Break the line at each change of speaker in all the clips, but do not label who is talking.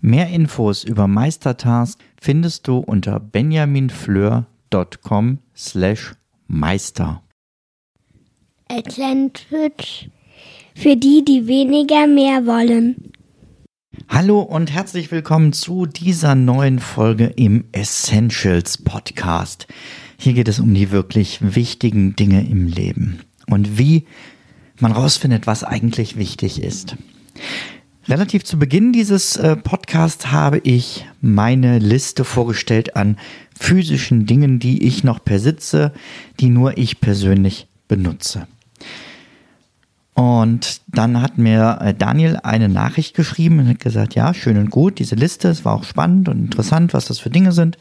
Mehr Infos über Meistertask findest du unter benjaminfleur.com slash meister.
Atlantic für die, die weniger mehr wollen.
Hallo und herzlich willkommen zu dieser neuen Folge im Essentials Podcast. Hier geht es um die wirklich wichtigen Dinge im Leben und wie man rausfindet, was eigentlich wichtig ist. Relativ zu Beginn dieses äh, Podcasts habe ich meine Liste vorgestellt an physischen Dingen, die ich noch besitze, die nur ich persönlich benutze. Und dann hat mir äh, Daniel eine Nachricht geschrieben und hat gesagt, ja, schön und gut, diese Liste, es war auch spannend und interessant, was das für Dinge sind.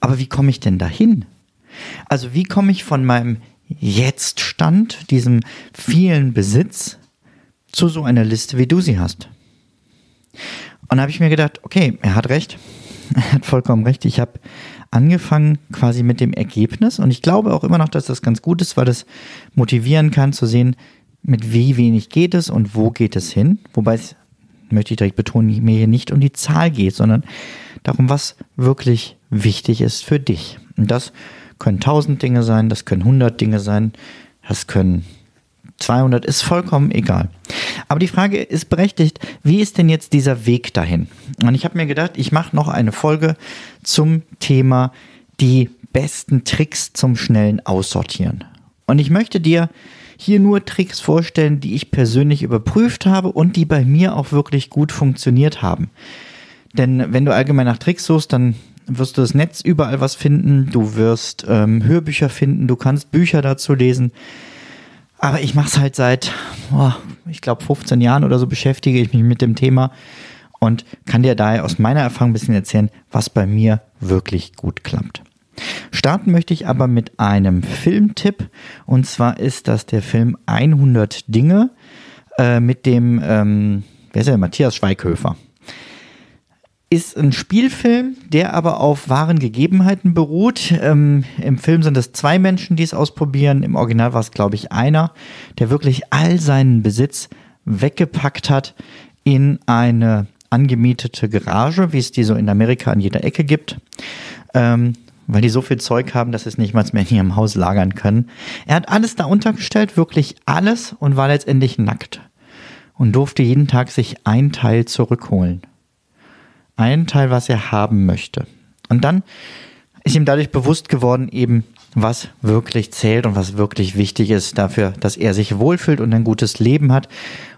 Aber wie komme ich denn dahin? Also wie komme ich von meinem Jetzt-Stand, diesem vielen Besitz, zu so einer Liste, wie du sie hast? Und da habe ich mir gedacht, okay, er hat recht. Er hat vollkommen recht. Ich habe angefangen quasi mit dem Ergebnis und ich glaube auch immer noch, dass das ganz gut ist, weil das motivieren kann zu sehen, mit wie wenig geht es und wo geht es hin. Wobei es, möchte ich direkt betonen, mir hier nicht um die Zahl geht, sondern darum, was wirklich wichtig ist für dich. Und das können tausend Dinge sein, das können hundert Dinge sein, das können 200 ist vollkommen egal. Aber die Frage ist berechtigt, wie ist denn jetzt dieser Weg dahin? Und ich habe mir gedacht, ich mache noch eine Folge zum Thema die besten Tricks zum schnellen Aussortieren. Und ich möchte dir hier nur Tricks vorstellen, die ich persönlich überprüft habe und die bei mir auch wirklich gut funktioniert haben. Denn wenn du allgemein nach Tricks suchst, dann wirst du das Netz überall was finden, du wirst ähm, Hörbücher finden, du kannst Bücher dazu lesen. Aber ich mache es halt seit, oh, ich glaube, 15 Jahren oder so beschäftige ich mich mit dem Thema und kann dir daher aus meiner Erfahrung ein bisschen erzählen, was bei mir wirklich gut klappt. Starten möchte ich aber mit einem Filmtipp. Und zwar ist das der Film 100 Dinge äh, mit dem, ähm, wer ist der, Matthias Schweighöfer ist ein Spielfilm, der aber auf wahren Gegebenheiten beruht. Ähm, Im Film sind es zwei Menschen, die es ausprobieren. Im Original war es, glaube ich, einer, der wirklich all seinen Besitz weggepackt hat in eine angemietete Garage, wie es die so in Amerika an jeder Ecke gibt. Ähm, weil die so viel Zeug haben, dass sie es nicht mal mehr in ihrem Haus lagern können. Er hat alles da untergestellt, wirklich alles, und war letztendlich nackt. Und durfte jeden Tag sich ein Teil zurückholen ein Teil, was er haben möchte. Und dann ist ihm dadurch bewusst geworden, eben, was wirklich zählt und was wirklich wichtig ist dafür, dass er sich wohlfühlt und ein gutes Leben hat.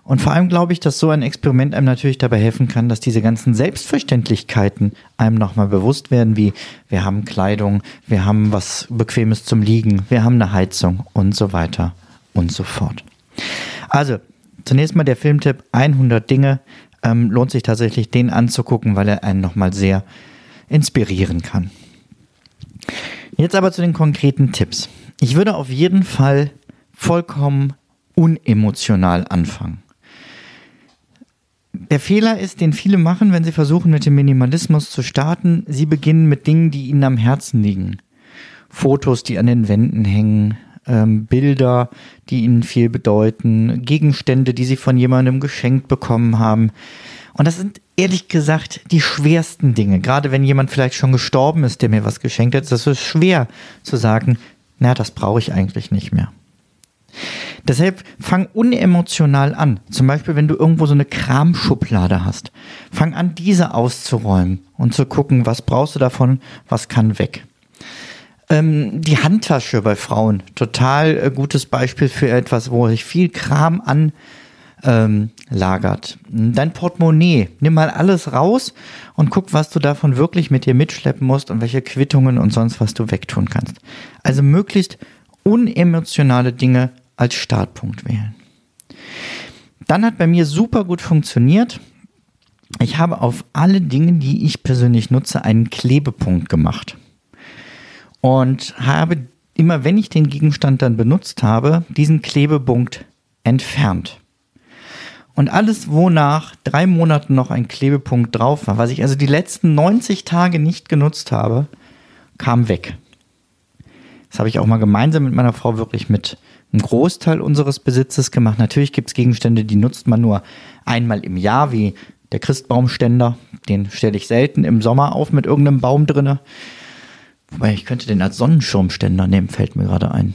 Und vor allem glaube ich, dass so ein Experiment einem natürlich dabei helfen kann, dass diese ganzen Selbstverständlichkeiten einem nochmal bewusst werden, wie wir haben Kleidung, wir haben was Bequemes zum Liegen, wir haben eine Heizung und so weiter und so fort. Also, zunächst mal der Filmtipp 100 Dinge, ähm, lohnt sich tatsächlich, den anzugucken, weil er einen nochmal sehr inspirieren kann. Jetzt aber zu den konkreten Tipps. Ich würde auf jeden Fall vollkommen unemotional anfangen. Der Fehler ist, den viele machen, wenn sie versuchen, mit dem Minimalismus zu starten. Sie beginnen mit Dingen, die ihnen am Herzen liegen. Fotos, die an den Wänden hängen, ähm, Bilder, die ihnen viel bedeuten, Gegenstände, die sie von jemandem geschenkt bekommen haben. Und das sind ehrlich gesagt die schwersten Dinge. Gerade wenn jemand vielleicht schon gestorben ist, der mir was geschenkt hat, ist es so schwer zu sagen, na, das brauche ich eigentlich nicht mehr. Deshalb fang unemotional an. Zum Beispiel, wenn du irgendwo so eine Kramschublade hast. Fang an, diese auszuräumen und zu gucken, was brauchst du davon, was kann weg. Ähm, die Handtasche bei Frauen, total äh, gutes Beispiel für etwas, wo sich viel Kram an ähm. Dein Portemonnaie, nimm mal alles raus und guck, was du davon wirklich mit dir mitschleppen musst und welche Quittungen und sonst was du wegtun kannst. Also möglichst unemotionale Dinge als Startpunkt wählen. Dann hat bei mir super gut funktioniert ich habe auf alle Dinge, die ich persönlich nutze, einen Klebepunkt gemacht. Und habe immer, wenn ich den Gegenstand dann benutzt habe, diesen Klebepunkt entfernt. Und alles, wo nach drei Monaten noch ein Klebepunkt drauf war, was ich also die letzten 90 Tage nicht genutzt habe, kam weg. Das habe ich auch mal gemeinsam mit meiner Frau wirklich mit einem Großteil unseres Besitzes gemacht. Natürlich gibt es Gegenstände, die nutzt man nur einmal im Jahr, wie der Christbaumständer. Den stelle ich selten im Sommer auf mit irgendeinem Baum drinne. Wobei ich könnte den als Sonnenschirmständer nehmen, fällt mir gerade ein.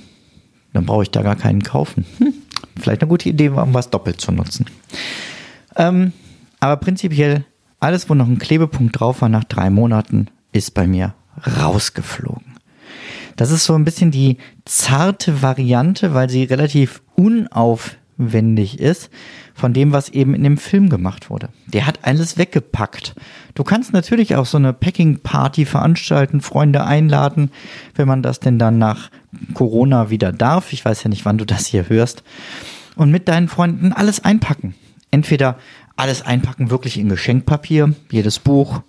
Dann brauche ich da gar keinen kaufen. Hm, vielleicht eine gute Idee, um was doppelt zu nutzen. Ähm, aber prinzipiell, alles, wo noch ein Klebepunkt drauf war nach drei Monaten, ist bei mir rausgeflogen. Das ist so ein bisschen die zarte Variante, weil sie relativ unaufwendig ist von dem, was eben in dem Film gemacht wurde. Der hat alles weggepackt. Du kannst natürlich auch so eine Packing-Party veranstalten, Freunde einladen, wenn man das denn dann nach Corona wieder darf. Ich weiß ja nicht, wann du das hier hörst. Und mit deinen Freunden alles einpacken. Entweder alles einpacken wirklich in Geschenkpapier, jedes Buch,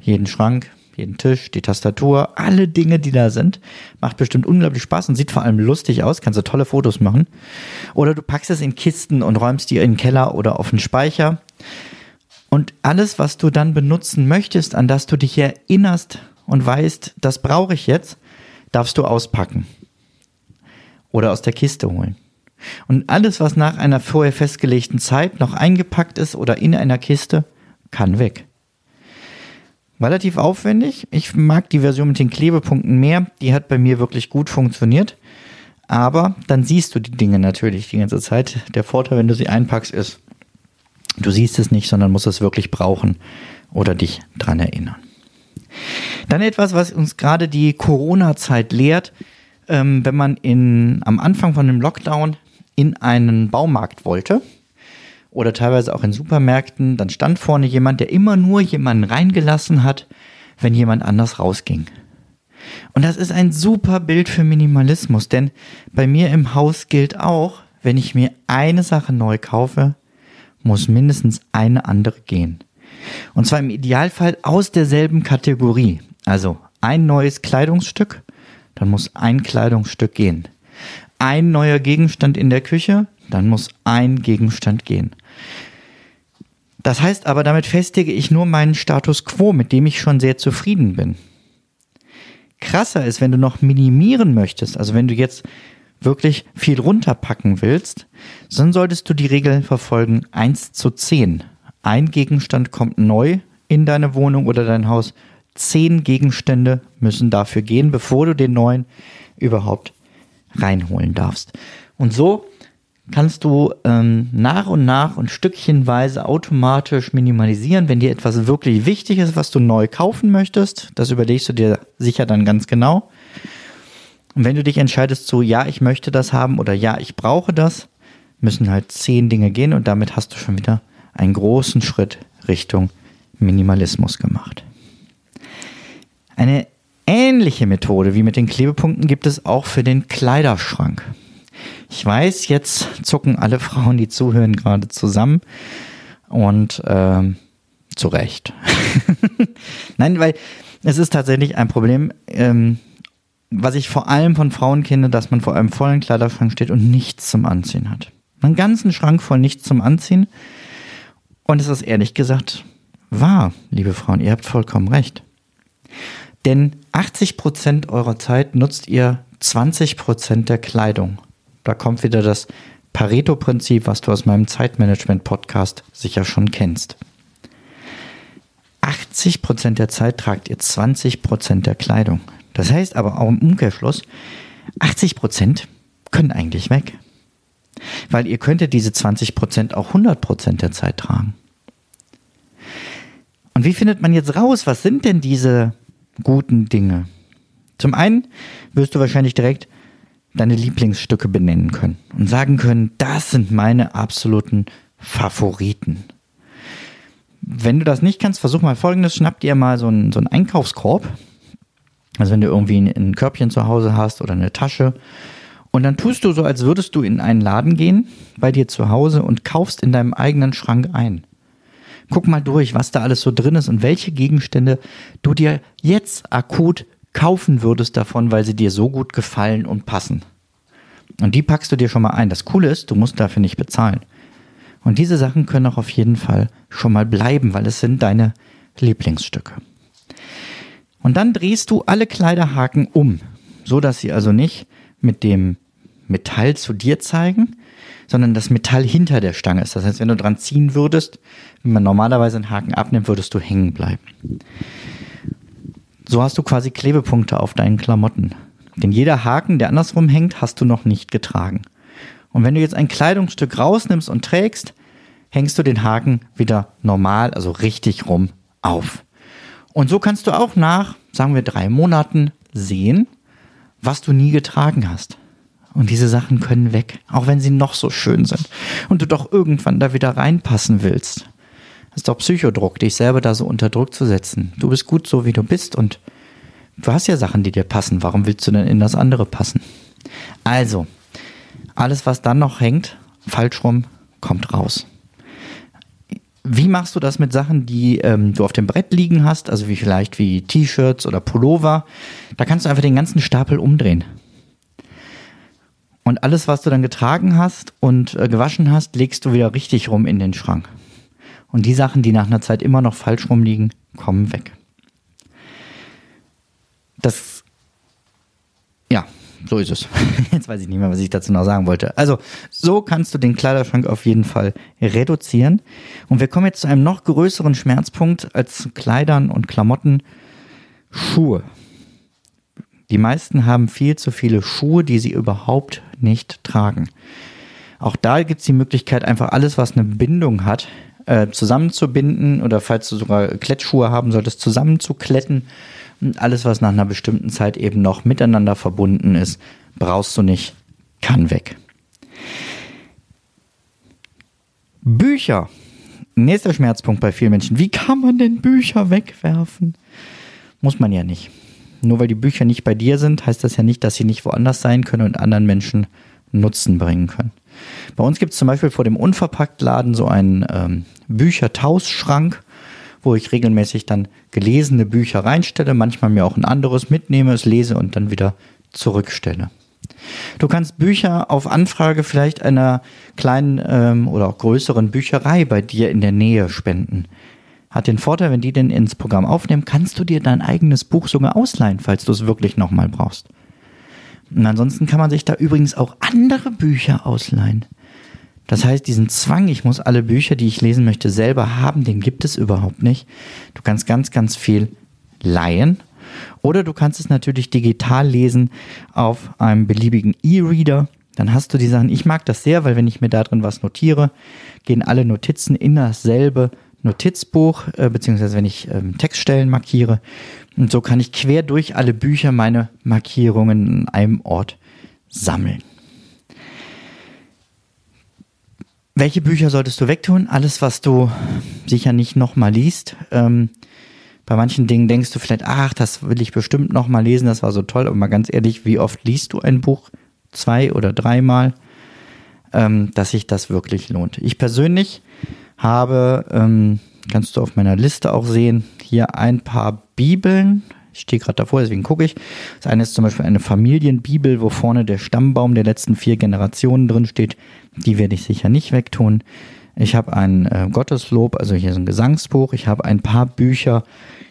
jeden Schrank, jeden Tisch, die Tastatur, alle Dinge, die da sind. Macht bestimmt unglaublich Spaß und sieht vor allem lustig aus, kannst du tolle Fotos machen. Oder du packst es in Kisten und räumst die in den Keller oder auf den Speicher. Und alles, was du dann benutzen möchtest, an das du dich erinnerst und weißt, das brauche ich jetzt, darfst du auspacken. Oder aus der Kiste holen. Und alles, was nach einer vorher festgelegten Zeit noch eingepackt ist oder in einer Kiste, kann weg relativ aufwendig. Ich mag die Version mit den Klebepunkten mehr. Die hat bei mir wirklich gut funktioniert. Aber dann siehst du die Dinge natürlich die ganze Zeit. Der Vorteil, wenn du sie einpackst, ist, du siehst es nicht, sondern musst es wirklich brauchen oder dich dran erinnern. Dann etwas, was uns gerade die Corona-Zeit lehrt, ähm, wenn man in, am Anfang von dem Lockdown in einen Baumarkt wollte, oder teilweise auch in Supermärkten, dann stand vorne jemand, der immer nur jemanden reingelassen hat, wenn jemand anders rausging. Und das ist ein super Bild für Minimalismus, denn bei mir im Haus gilt auch, wenn ich mir eine Sache neu kaufe, muss mindestens eine andere gehen. Und zwar im Idealfall aus derselben Kategorie. Also ein neues Kleidungsstück, dann muss ein Kleidungsstück gehen. Ein neuer Gegenstand in der Küche, dann muss ein Gegenstand gehen. Das heißt aber, damit festige ich nur meinen Status quo, mit dem ich schon sehr zufrieden bin. Krasser ist, wenn du noch minimieren möchtest, also wenn du jetzt wirklich viel runterpacken willst, dann solltest du die Regel verfolgen 1 zu 10. Ein Gegenstand kommt neu in deine Wohnung oder dein Haus. Zehn Gegenstände müssen dafür gehen, bevor du den neuen überhaupt reinholen darfst. Und so kannst du ähm, nach und nach und stückchenweise automatisch minimalisieren, wenn dir etwas wirklich wichtig ist, was du neu kaufen möchtest. Das überlegst du dir sicher dann ganz genau. Und wenn du dich entscheidest zu, ja, ich möchte das haben oder ja, ich brauche das, müssen halt zehn Dinge gehen und damit hast du schon wieder einen großen Schritt Richtung Minimalismus gemacht. Eine ähnliche Methode wie mit den Klebepunkten gibt es auch für den Kleiderschrank. Ich weiß, jetzt zucken alle Frauen, die zuhören, gerade zusammen. Und ähm, zu Recht. Nein, weil es ist tatsächlich ein Problem, ähm, was ich vor allem von Frauen kenne, dass man vor einem vollen Kleiderschrank steht und nichts zum Anziehen hat. Einen ganzen Schrank voll nichts zum Anziehen. Und es ist ehrlich gesagt wahr, liebe Frauen, ihr habt vollkommen recht. Denn 80% eurer Zeit nutzt ihr 20% der Kleidung. Da kommt wieder das Pareto-Prinzip, was du aus meinem Zeitmanagement-Podcast sicher schon kennst. 80% der Zeit tragt ihr 20% der Kleidung. Das heißt aber auch im Umkehrschluss, 80% können eigentlich weg. Weil ihr könntet diese 20% auch 100% der Zeit tragen. Und wie findet man jetzt raus, was sind denn diese guten Dinge? Zum einen wirst du wahrscheinlich direkt deine Lieblingsstücke benennen können und sagen können, das sind meine absoluten Favoriten. Wenn du das nicht kannst, versuch mal folgendes, schnapp dir mal so einen, so einen Einkaufskorb. Also wenn du irgendwie ein, ein Körbchen zu Hause hast oder eine Tasche. Und dann tust du so, als würdest du in einen Laden gehen, bei dir zu Hause und kaufst in deinem eigenen Schrank ein. Guck mal durch, was da alles so drin ist und welche Gegenstände du dir jetzt akut kaufen würdest davon, weil sie dir so gut gefallen und passen. Und die packst du dir schon mal ein. Das Coole ist, du musst dafür nicht bezahlen. Und diese Sachen können auch auf jeden Fall schon mal bleiben, weil es sind deine Lieblingsstücke. Und dann drehst du alle Kleiderhaken um, so dass sie also nicht mit dem Metall zu dir zeigen, sondern das Metall hinter der Stange ist. Das heißt, wenn du dran ziehen würdest, wenn man normalerweise einen Haken abnimmt, würdest du hängen bleiben. So hast du quasi Klebepunkte auf deinen Klamotten. Denn jeder Haken, der andersrum hängt, hast du noch nicht getragen. Und wenn du jetzt ein Kleidungsstück rausnimmst und trägst, hängst du den Haken wieder normal, also richtig rum auf. Und so kannst du auch nach, sagen wir, drei Monaten sehen, was du nie getragen hast. Und diese Sachen können weg, auch wenn sie noch so schön sind. Und du doch irgendwann da wieder reinpassen willst. Das ist doch Psychodruck, dich selber da so unter Druck zu setzen. Du bist gut so, wie du bist und du hast ja Sachen, die dir passen. Warum willst du denn in das andere passen? Also, alles, was dann noch hängt, falsch rum, kommt raus. Wie machst du das mit Sachen, die ähm, du auf dem Brett liegen hast, also wie vielleicht wie T-Shirts oder Pullover? Da kannst du einfach den ganzen Stapel umdrehen. Und alles, was du dann getragen hast und äh, gewaschen hast, legst du wieder richtig rum in den Schrank. Und die Sachen, die nach einer Zeit immer noch falsch rumliegen, kommen weg. Das, ja, so ist es. Jetzt weiß ich nicht mehr, was ich dazu noch sagen wollte. Also, so kannst du den Kleiderschrank auf jeden Fall reduzieren. Und wir kommen jetzt zu einem noch größeren Schmerzpunkt als Kleidern und Klamotten. Schuhe. Die meisten haben viel zu viele Schuhe, die sie überhaupt nicht tragen. Auch da gibt es die Möglichkeit, einfach alles, was eine Bindung hat, äh, zusammenzubinden oder falls du sogar Klettschuhe haben solltest, zusammenzukletten. Und alles, was nach einer bestimmten Zeit eben noch miteinander verbunden ist, brauchst du nicht, kann weg. Bücher. Nächster Schmerzpunkt bei vielen Menschen. Wie kann man denn Bücher wegwerfen? Muss man ja nicht. Nur weil die Bücher nicht bei dir sind, heißt das ja nicht, dass sie nicht woanders sein können und anderen Menschen Nutzen bringen können. Bei uns gibt es zum Beispiel vor dem Unverpacktladen so einen ähm, Büchertauschschrank, wo ich regelmäßig dann gelesene Bücher reinstelle, manchmal mir auch ein anderes mitnehme, es lese und dann wieder zurückstelle. Du kannst Bücher auf Anfrage vielleicht einer kleinen ähm, oder auch größeren Bücherei bei dir in der Nähe spenden hat den Vorteil, wenn die den ins Programm aufnehmen, kannst du dir dein eigenes Buch sogar ausleihen, falls du es wirklich nochmal brauchst. Und ansonsten kann man sich da übrigens auch andere Bücher ausleihen. Das heißt, diesen Zwang, ich muss alle Bücher, die ich lesen möchte, selber haben, den gibt es überhaupt nicht. Du kannst ganz, ganz viel leihen. Oder du kannst es natürlich digital lesen auf einem beliebigen E-Reader. Dann hast du die Sachen, ich mag das sehr, weil wenn ich mir da drin was notiere, gehen alle Notizen in dasselbe Notizbuch, äh, beziehungsweise wenn ich ähm, Textstellen markiere. Und so kann ich quer durch alle Bücher meine Markierungen an einem Ort sammeln. Welche Bücher solltest du wegtun? Alles, was du sicher nicht nochmal liest. Ähm, bei manchen Dingen denkst du vielleicht, ach, das will ich bestimmt nochmal lesen, das war so toll. Aber mal ganz ehrlich, wie oft liest du ein Buch? Zwei oder dreimal? Ähm, dass sich das wirklich lohnt. Ich persönlich habe, ähm, kannst du auf meiner Liste auch sehen, hier ein paar Bibeln. Ich stehe gerade davor, deswegen gucke ich. Das eine ist zum Beispiel eine Familienbibel, wo vorne der Stammbaum der letzten vier Generationen drin steht. Die werde ich sicher nicht wegtun. Ich habe ein äh, Gotteslob, also hier ist ein Gesangsbuch. Ich habe ein paar Bücher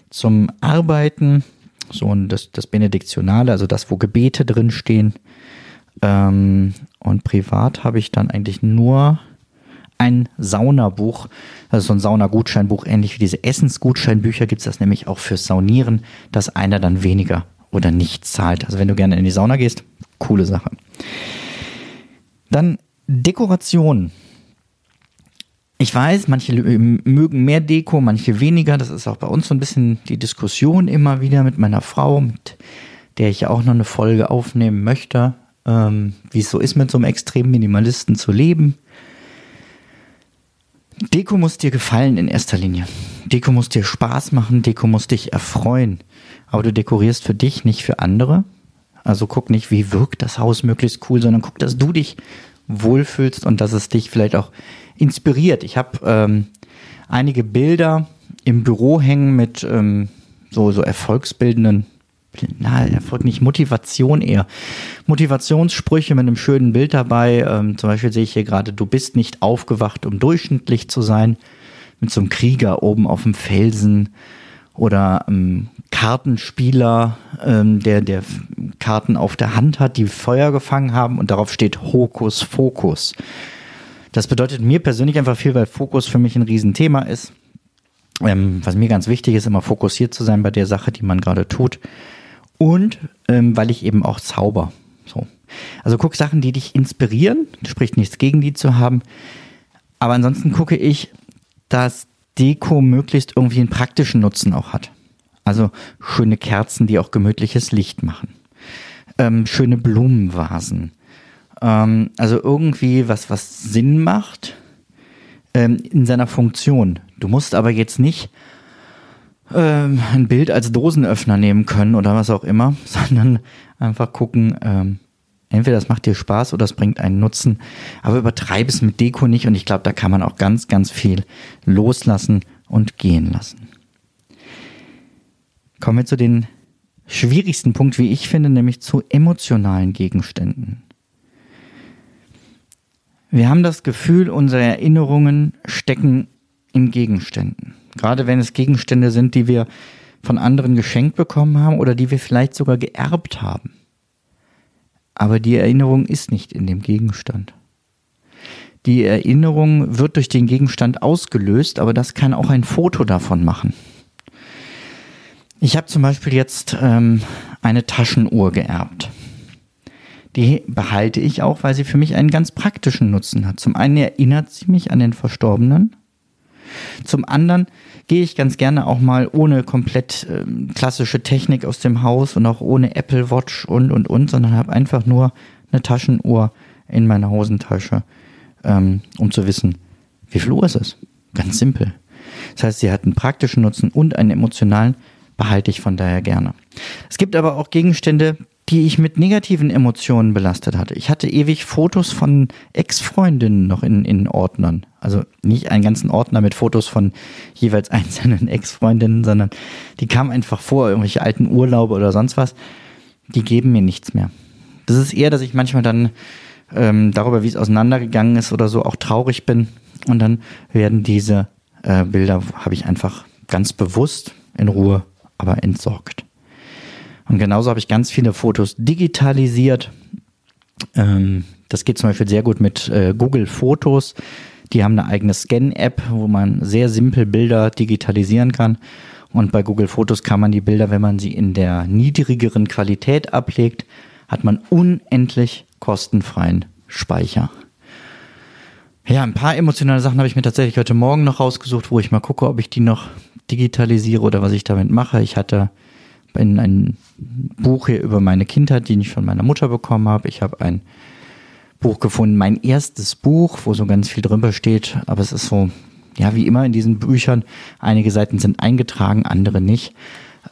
zum Arbeiten, so ein, das, das Benediktionale, also das, wo Gebete drin stehen. Ähm, und privat habe ich dann eigentlich nur ein Saunabuch, also so ein Saunagutscheinbuch, ähnlich wie diese Essensgutscheinbücher gibt es das nämlich auch fürs Saunieren, dass einer dann weniger oder nichts zahlt. Also wenn du gerne in die Sauna gehst, coole Sache. Dann Dekoration. Ich weiß, manche mögen mehr Deko, manche weniger. Das ist auch bei uns so ein bisschen die Diskussion immer wieder mit meiner Frau, mit der ich ja auch noch eine Folge aufnehmen möchte, ähm, wie es so ist, mit so einem extremen Minimalisten zu leben. Deko muss dir gefallen in erster Linie. Deko muss dir Spaß machen, Deko muss dich erfreuen. Aber du dekorierst für dich, nicht für andere. Also guck nicht, wie wirkt das Haus möglichst cool, sondern guck, dass du dich wohlfühlst und dass es dich vielleicht auch inspiriert. Ich habe ähm, einige Bilder im Büro hängen mit ähm, so, so erfolgsbildenden, na, Erfolg nicht, Motivation eher. Motivationssprüche mit einem schönen Bild dabei. Ähm, zum Beispiel sehe ich hier gerade, du bist nicht aufgewacht, um durchschnittlich zu sein. Mit so einem Krieger oben auf dem Felsen oder ähm, Kartenspieler, ähm, der, der Karten auf der Hand hat, die Feuer gefangen haben und darauf steht Hokus Fokus. Das bedeutet mir persönlich einfach viel, weil Fokus für mich ein Riesenthema ist. Ähm, was mir ganz wichtig ist, immer fokussiert zu sein bei der Sache, die man gerade tut. Und ähm, weil ich eben auch zauber. So. Also guck Sachen, die dich inspirieren, spricht nichts gegen die zu haben. Aber ansonsten gucke ich, dass Deko möglichst irgendwie einen praktischen Nutzen auch hat. Also schöne Kerzen, die auch gemütliches Licht machen. Ähm, schöne Blumenvasen. Ähm, also irgendwie was, was Sinn macht ähm, in seiner Funktion. Du musst aber jetzt nicht ähm, ein Bild als Dosenöffner nehmen können oder was auch immer, sondern einfach gucken, ähm, entweder das macht dir Spaß oder es bringt einen Nutzen, aber übertreib es mit Deko nicht und ich glaube, da kann man auch ganz, ganz viel loslassen und gehen lassen. Kommen wir zu den schwierigsten Punkt, wie ich finde, nämlich zu emotionalen Gegenständen. Wir haben das Gefühl, unsere Erinnerungen stecken in Gegenständen. Gerade wenn es Gegenstände sind, die wir von anderen geschenkt bekommen haben oder die wir vielleicht sogar geerbt haben. Aber die Erinnerung ist nicht in dem Gegenstand. Die Erinnerung wird durch den Gegenstand ausgelöst, aber das kann auch ein Foto davon machen. Ich habe zum Beispiel jetzt ähm, eine Taschenuhr geerbt. Die behalte ich auch, weil sie für mich einen ganz praktischen Nutzen hat. Zum einen erinnert sie mich an den Verstorbenen. Zum anderen gehe ich ganz gerne auch mal ohne komplett ähm, klassische Technik aus dem Haus und auch ohne Apple Watch und und und, sondern habe einfach nur eine Taschenuhr in meiner Hosentasche, ähm, um zu wissen, wie viel Uhr ist es. Ganz simpel. Das heißt, sie hat einen praktischen Nutzen und einen emotionalen behalte ich von daher gerne. Es gibt aber auch Gegenstände, die ich mit negativen Emotionen belastet hatte. Ich hatte ewig Fotos von Ex-Freundinnen noch in, in Ordnern. Also nicht einen ganzen Ordner mit Fotos von jeweils einzelnen Ex-Freundinnen, sondern die kamen einfach vor, irgendwelche alten Urlaube oder sonst was. Die geben mir nichts mehr. Das ist eher, dass ich manchmal dann ähm, darüber, wie es auseinandergegangen ist oder so, auch traurig bin. Und dann werden diese äh, Bilder, habe ich einfach ganz bewusst in Ruhe aber entsorgt. Und genauso habe ich ganz viele Fotos digitalisiert. Ähm, das geht zum Beispiel sehr gut mit äh, Google Fotos. Die haben eine eigene Scan-App, wo man sehr simpel Bilder digitalisieren kann. Und bei Google Fotos kann man die Bilder, wenn man sie in der niedrigeren Qualität ablegt, hat man unendlich kostenfreien Speicher. Ja, ein paar emotionale Sachen habe ich mir tatsächlich heute Morgen noch rausgesucht, wo ich mal gucke, ob ich die noch digitalisiere oder was ich damit mache. Ich hatte ein, ein Buch hier über meine Kindheit, die ich von meiner Mutter bekommen habe. Ich habe ein Buch gefunden, mein erstes Buch, wo so ganz viel drüber steht, aber es ist so, ja, wie immer in diesen Büchern, einige Seiten sind eingetragen, andere nicht.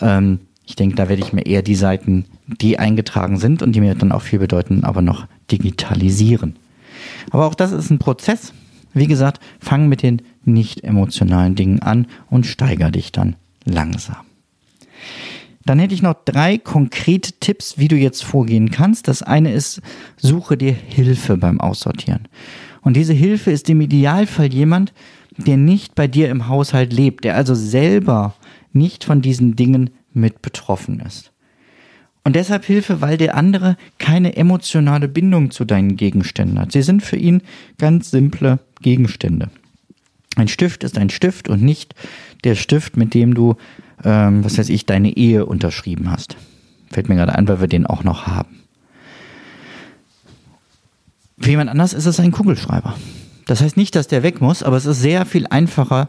Ähm, ich denke, da werde ich mir eher die Seiten, die eingetragen sind und die mir dann auch viel bedeuten, aber noch digitalisieren. Aber auch das ist ein Prozess. Wie gesagt, fang mit den nicht emotionalen Dingen an und steiger dich dann langsam. Dann hätte ich noch drei konkrete Tipps, wie du jetzt vorgehen kannst. Das eine ist, suche dir Hilfe beim Aussortieren. Und diese Hilfe ist im Idealfall jemand, der nicht bei dir im Haushalt lebt, der also selber nicht von diesen Dingen mit betroffen ist. Und deshalb Hilfe, weil der andere keine emotionale Bindung zu deinen Gegenständen hat. Sie sind für ihn ganz simple Gegenstände. Ein Stift ist ein Stift und nicht der Stift, mit dem du, ähm, was weiß ich, deine Ehe unterschrieben hast. Fällt mir gerade ein, weil wir den auch noch haben. Für jemand anders ist es ein Kugelschreiber. Das heißt nicht, dass der weg muss, aber es ist sehr viel einfacher,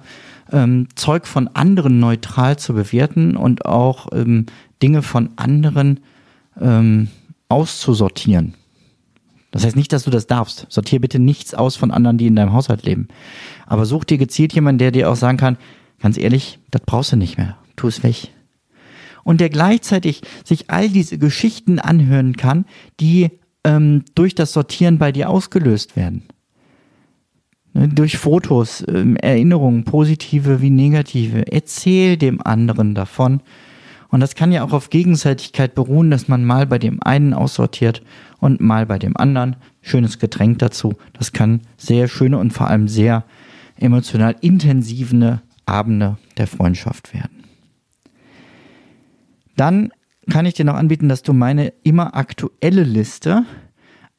ähm, Zeug von anderen neutral zu bewerten und auch ähm, Dinge von anderen ähm, auszusortieren. Das heißt nicht, dass du das darfst. Sortier bitte nichts aus von anderen, die in deinem Haushalt leben. Aber such dir gezielt jemanden, der dir auch sagen kann, ganz ehrlich, das brauchst du nicht mehr. Tu es weg. Und der gleichzeitig sich all diese Geschichten anhören kann, die ähm, durch das Sortieren bei dir ausgelöst werden. ne, durch Fotos, ähm, Erinnerungen, positive wie negative. Erzähl dem anderen davon. Und das kann ja auch auf Gegenseitigkeit beruhen, dass man mal bei dem einen aussortiert und mal bei dem anderen. Schönes Getränk dazu. Das kann sehr schöne und vor allem sehr emotional intensive Abende der Freundschaft werden. Dann kann ich dir noch anbieten, dass du meine immer aktuelle Liste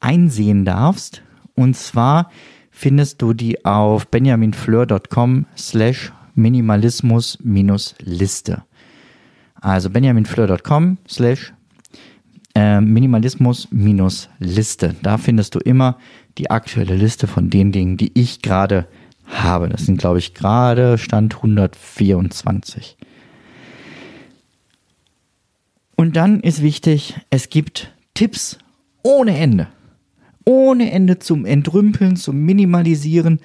einsehen darfst. Und zwar findest du die auf benjaminfleur.com slash minimalismus-liste. Also benjaminfleur.com slash äh, minimalismus-liste. Da findest du immer die aktuelle Liste von den Dingen, die ich gerade habe. Das sind, glaube ich, gerade Stand 124. Und dann ist wichtig, es gibt Tipps ohne Ende. Ohne Ende zum Entrümpeln, zum Minimalisieren.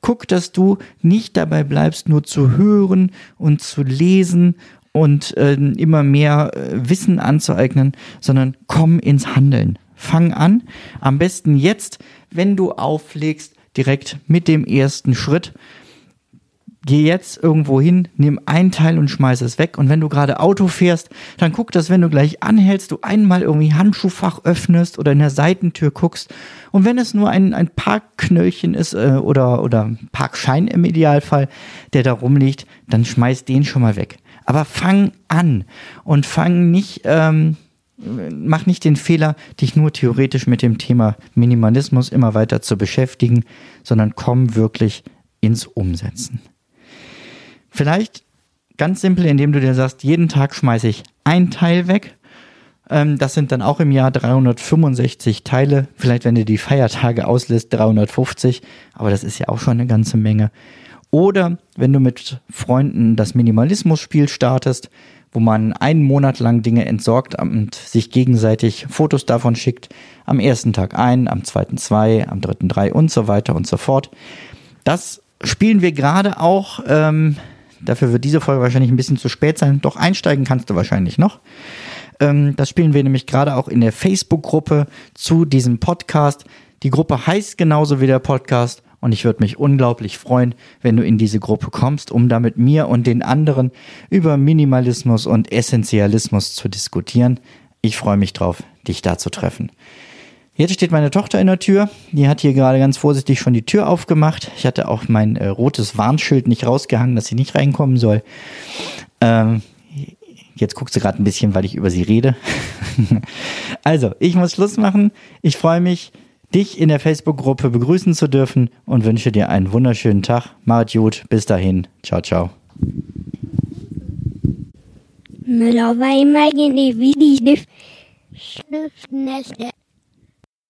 Guck, dass du nicht dabei bleibst, nur zu hören und zu lesen und äh, immer mehr äh, Wissen anzueignen, sondern komm ins Handeln. Fang an. Am besten jetzt, wenn du auflegst, direkt mit dem ersten Schritt geh jetzt irgendwo hin, nimm ein Teil und schmeiß es weg. Und wenn du gerade Auto fährst, dann guck, dass wenn du gleich anhältst, du einmal irgendwie Handschuhfach öffnest oder in der Seitentür guckst. Und wenn es nur ein, ein Parkknöllchen ist äh, oder, oder Parkschein im Idealfall, der da rumliegt, dann schmeiß den schon mal weg. Aber fang an und fang nicht, ähm, mach nicht den Fehler, dich nur theoretisch mit dem Thema Minimalismus immer weiter zu beschäftigen, sondern komm wirklich ins Umsetzen. Vielleicht ganz simpel, indem du dir sagst, jeden Tag schmeiße ich ein Teil weg. Ähm, das sind dann auch im Jahr 365 Teile. Vielleicht, wenn du die Feiertage auslässt, 350. Aber das ist ja auch schon eine ganze Menge. Oder wenn du mit Freunden das Minimalismus-Spiel startest, wo man einen Monat lang Dinge entsorgt und sich gegenseitig Fotos davon schickt. Am ersten Tag ein, am zweiten zwei, am dritten drei und so weiter und so fort. Das spielen wir gerade auch ähm, Dafür wird diese Folge wahrscheinlich ein bisschen zu spät sein. Doch einsteigen kannst du wahrscheinlich noch. Ähm, das spielen wir nämlich gerade auch in der Facebook-Gruppe zu diesem Podcast. Die Gruppe heißt genauso wie der Podcast und ich würde mich unglaublich freuen, wenn du in diese Gruppe kommst, um da mit mir und den anderen über Minimalismus und Essentialismus zu diskutieren. Ich freue mich drauf, dich da zu treffen. Jetzt steht meine Tochter in der Tür. Die hat hier gerade ganz vorsichtig schon die Tür aufgemacht. Ich hatte auch mein äh, rotes Warnschild nicht rausgehangen, dass sie nicht reinkommen soll. Ähm, jetzt guckt sie gerade ein bisschen, weil ich über sie rede. also, ich muss Schluss machen. Ich freue mich, dich in der Facebook-Gruppe begrüßen zu dürfen und wünsche dir einen wunderschönen Tag. Macht gut. Bis dahin. Ciao, ciao. Immer in die Schriftnester.